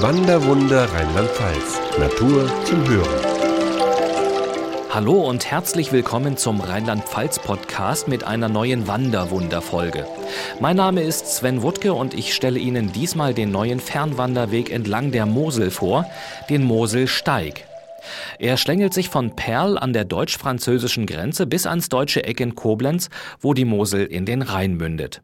Wanderwunder Rheinland-Pfalz. Natur zum Hören. Hallo und herzlich willkommen zum Rheinland-Pfalz-Podcast mit einer neuen Wanderwunder-Folge. Mein Name ist Sven Wuttke und ich stelle Ihnen diesmal den neuen Fernwanderweg entlang der Mosel vor, den Moselsteig. Er schlängelt sich von Perl an der deutsch-französischen Grenze bis ans deutsche Eck in Koblenz, wo die Mosel in den Rhein mündet.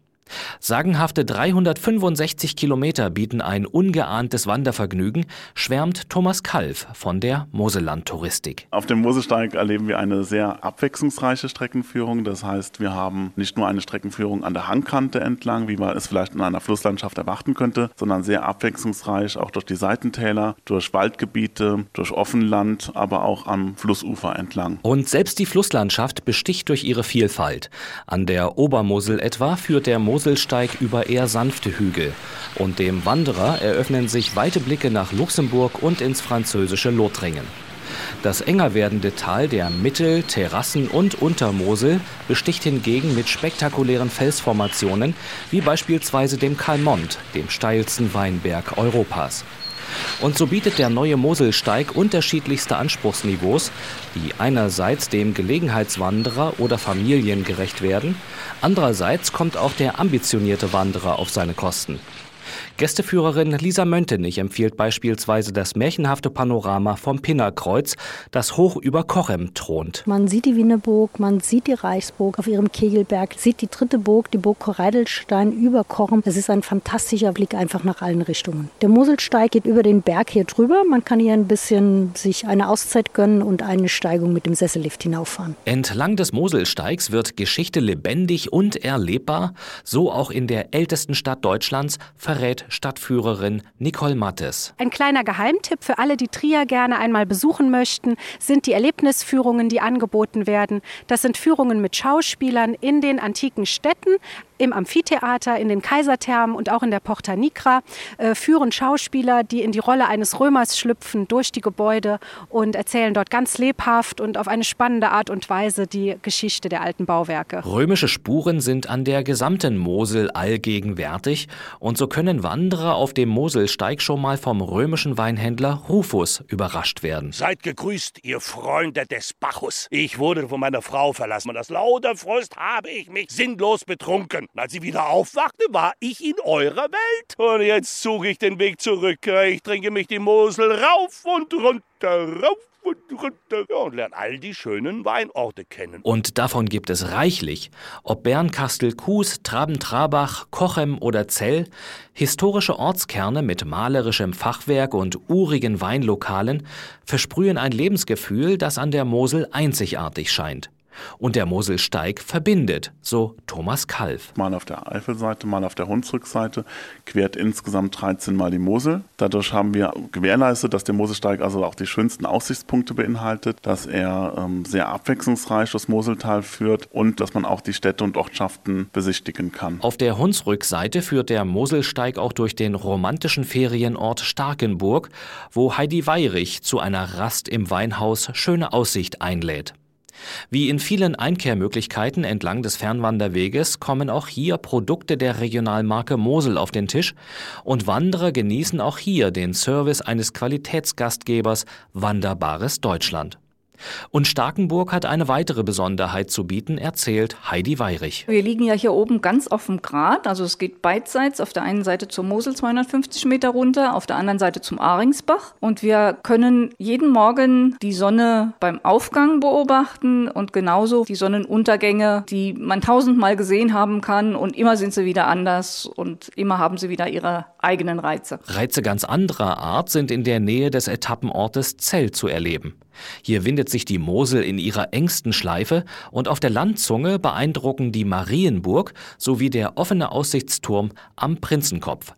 Sagenhafte 365 Kilometer bieten ein ungeahntes Wandervergnügen, schwärmt Thomas Kalf von der Moselland-Touristik. Auf dem Moselsteig erleben wir eine sehr abwechslungsreiche Streckenführung. Das heißt, wir haben nicht nur eine Streckenführung an der Hangkante entlang, wie man es vielleicht in einer Flusslandschaft erwarten könnte, sondern sehr abwechslungsreich auch durch die Seitentäler, durch Waldgebiete, durch Offenland, aber auch am Flussufer entlang. Und selbst die Flusslandschaft besticht durch ihre Vielfalt. An der Obermosel etwa führt der Mosel Moselsteig über eher sanfte Hügel. Und dem Wanderer eröffnen sich weite Blicke nach Luxemburg und ins französische Lothringen. Das enger werdende Tal der Mittel-, Terrassen- und Untermosel besticht hingegen mit spektakulären Felsformationen, wie beispielsweise dem Kalmont, dem steilsten Weinberg Europas. Und so bietet der neue Moselsteig unterschiedlichste Anspruchsniveaus, die einerseits dem Gelegenheitswanderer oder Familien gerecht werden, andererseits kommt auch der ambitionierte Wanderer auf seine Kosten. Gästeführerin Lisa Möntenich empfiehlt beispielsweise das märchenhafte Panorama vom Pinnerkreuz, das hoch über Kochem thront. Man sieht die Wienerburg, man sieht die Reichsburg auf ihrem Kegelberg, sieht die dritte Burg, die Burg Korreidelstein über Kochem. Es ist ein fantastischer Blick einfach nach allen Richtungen. Der Moselsteig geht über den Berg hier drüber. Man kann hier ein bisschen sich eine Auszeit gönnen und eine Steigung mit dem Sessellift hinauffahren. Entlang des Moselsteigs wird Geschichte lebendig und erlebbar, so auch in der ältesten Stadt Deutschlands, verrät Stadtführerin Nicole Mattes. Ein kleiner Geheimtipp für alle, die Trier gerne einmal besuchen möchten, sind die Erlebnisführungen, die angeboten werden. Das sind Führungen mit Schauspielern in den antiken Städten im Amphitheater, in den Kaiserthermen und auch in der Porta Nigra äh, führen Schauspieler, die in die Rolle eines Römers schlüpfen, durch die Gebäude und erzählen dort ganz lebhaft und auf eine spannende Art und Weise die Geschichte der alten Bauwerke. Römische Spuren sind an der gesamten Mosel allgegenwärtig und so können Wanderer auf dem Moselsteig schon mal vom römischen Weinhändler Rufus überrascht werden. Seid gegrüßt, ihr Freunde des Bacchus. Ich wurde von meiner Frau verlassen und aus lauter Frust habe ich mich sinnlos betrunken. Und als sie wieder aufwachte, war ich in eurer Welt. Und jetzt suche ich den Weg zurück. Ich trinke mich die Mosel rauf und runter, rauf und runter ja, und lerne all die schönen Weinorte kennen. Und davon gibt es reichlich. Ob Bernkastel, Kues, Traben-Trabach, Kochem oder Zell, historische Ortskerne mit malerischem Fachwerk und urigen Weinlokalen versprühen ein Lebensgefühl, das an der Mosel einzigartig scheint. Und der Moselsteig verbindet, so Thomas Kalf. Mal auf der Eifelseite, mal auf der Hunsrückseite quert insgesamt 13 Mal die Mosel. Dadurch haben wir gewährleistet, dass der Moselsteig also auch die schönsten Aussichtspunkte beinhaltet, dass er ähm, sehr abwechslungsreich das Moseltal führt und dass man auch die Städte und Ortschaften besichtigen kann. Auf der Hunsrückseite führt der Moselsteig auch durch den romantischen Ferienort Starkenburg, wo Heidi Weirich zu einer Rast im Weinhaus schöne Aussicht einlädt. Wie in vielen Einkehrmöglichkeiten entlang des Fernwanderweges kommen auch hier Produkte der Regionalmarke Mosel auf den Tisch und Wanderer genießen auch hier den Service eines Qualitätsgastgebers Wanderbares Deutschland. Und Starkenburg hat eine weitere Besonderheit zu bieten, erzählt Heidi Weirich. Wir liegen ja hier oben ganz auf dem Grat, also es geht beidseits, auf der einen Seite zur Mosel 250 Meter runter, auf der anderen Seite zum Aringsbach. Und wir können jeden Morgen die Sonne beim Aufgang beobachten und genauso die Sonnenuntergänge, die man tausendmal gesehen haben kann und immer sind sie wieder anders und immer haben sie wieder ihre eigenen Reize. Reize ganz anderer Art sind in der Nähe des Etappenortes Zell zu erleben. Hier windet sich die Mosel in ihrer engsten Schleife und auf der Landzunge beeindrucken die Marienburg sowie der offene Aussichtsturm am Prinzenkopf.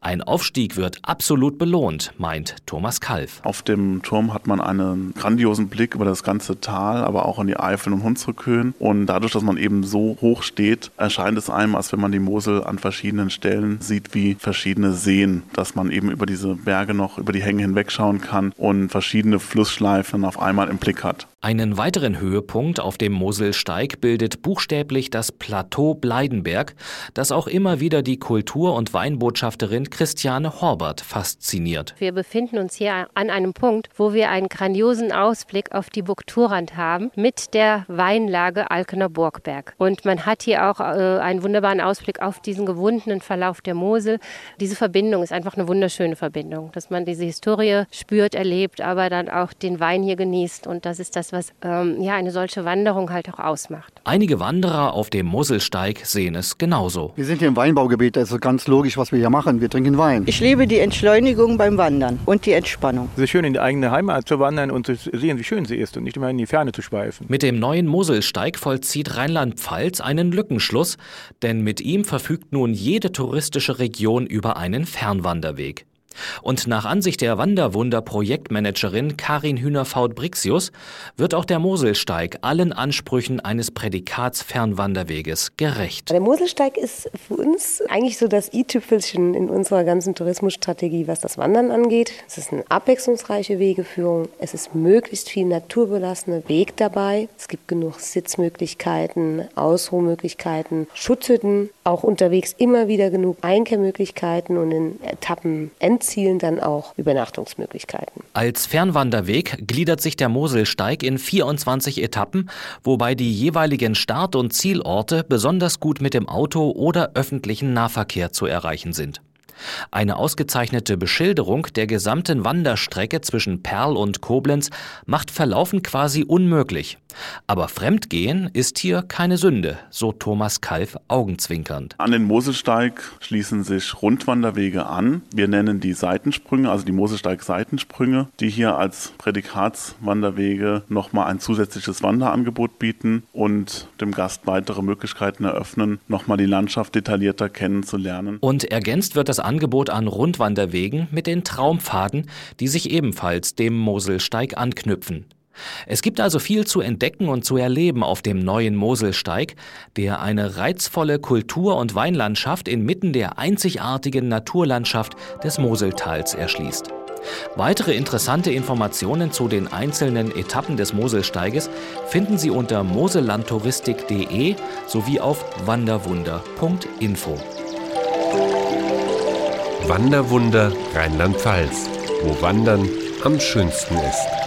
Ein Aufstieg wird absolut belohnt, meint Thomas Kalf. Auf dem Turm hat man einen grandiosen Blick über das ganze Tal, aber auch in die Eifel und Hunsrückhöhen. Und dadurch, dass man eben so hoch steht, erscheint es einem, als wenn man die Mosel an verschiedenen Stellen sieht wie verschiedene Seen, dass man eben über diese Berge noch über die Hänge hinwegschauen kann und verschiedene Flussschleifen auf einmal im Blick hat. Einen weiteren Höhepunkt auf dem Moselsteig bildet buchstäblich das Plateau Bleidenberg, das auch immer wieder die Kultur- und Weinbotschafterin Christiane Horbert fasziniert. Wir befinden uns hier an einem Punkt, wo wir einen grandiosen Ausblick auf die Burg Thurand haben mit der Weinlage Alkener Burgberg. Und man hat hier auch äh, einen wunderbaren Ausblick auf diesen gewundenen Verlauf der Mosel. Diese Verbindung ist einfach eine wunderschöne Verbindung, dass man diese Historie spürt, erlebt, aber dann auch den Wein hier genießt. Und das ist das was ähm, ja eine solche Wanderung halt auch ausmacht. Einige Wanderer auf dem Moselsteig sehen es genauso. Wir sind hier im Weinbaugebiet, das ist ganz logisch, was wir hier machen. Wir trinken Wein. Ich liebe die Entschleunigung beim Wandern und die Entspannung. Es ist schön, in die eigene Heimat zu wandern und zu sehen, wie schön sie ist und nicht immer in die Ferne zu schweifen. Mit dem neuen Moselsteig vollzieht Rheinland-Pfalz einen Lückenschluss, denn mit ihm verfügt nun jede touristische Region über einen Fernwanderweg. Und nach Ansicht der Wanderwunder-Projektmanagerin Karin Hühnerfaut-Brixius wird auch der Moselsteig allen Ansprüchen eines Prädikats Fernwanderweges gerecht. Der Moselsteig ist für uns eigentlich so das i-Tüpfelchen in unserer ganzen Tourismusstrategie, was das Wandern angeht. Es ist eine abwechslungsreiche Wegeführung. Es ist möglichst viel naturbelassene Weg dabei. Es gibt genug Sitzmöglichkeiten, Ausruhmöglichkeiten, Schutzhütten, auch unterwegs immer wieder genug Einkehrmöglichkeiten und in Etappen Endzielen dann auch Übernachtungsmöglichkeiten. Als Fernwanderweg gliedert sich der Moselsteig in 24 Etappen, wobei die jeweiligen Start- und Zielorte besonders gut mit dem Auto oder öffentlichen Nahverkehr zu erreichen sind. Eine ausgezeichnete Beschilderung der gesamten Wanderstrecke zwischen Perl und Koblenz macht Verlaufen quasi unmöglich. Aber Fremdgehen ist hier keine Sünde, so Thomas Kalf augenzwinkernd. An den Moselsteig schließen sich Rundwanderwege an. Wir nennen die Seitensprünge, also die Moselsteig-Seitensprünge, die hier als Prädikatswanderwege nochmal ein zusätzliches Wanderangebot bieten und dem Gast weitere Möglichkeiten eröffnen, nochmal die Landschaft detaillierter kennenzulernen. Und ergänzt wird das Angebot an Rundwanderwegen mit den Traumpfaden, die sich ebenfalls dem Moselsteig anknüpfen. Es gibt also viel zu entdecken und zu erleben auf dem neuen Moselsteig, der eine reizvolle Kultur- und Weinlandschaft inmitten der einzigartigen Naturlandschaft des Moseltals erschließt. Weitere interessante Informationen zu den einzelnen Etappen des Moselsteiges finden Sie unter mosellandtouristik.de sowie auf wanderwunder.info. Wanderwunder Rheinland-Pfalz, wo Wandern am schönsten ist.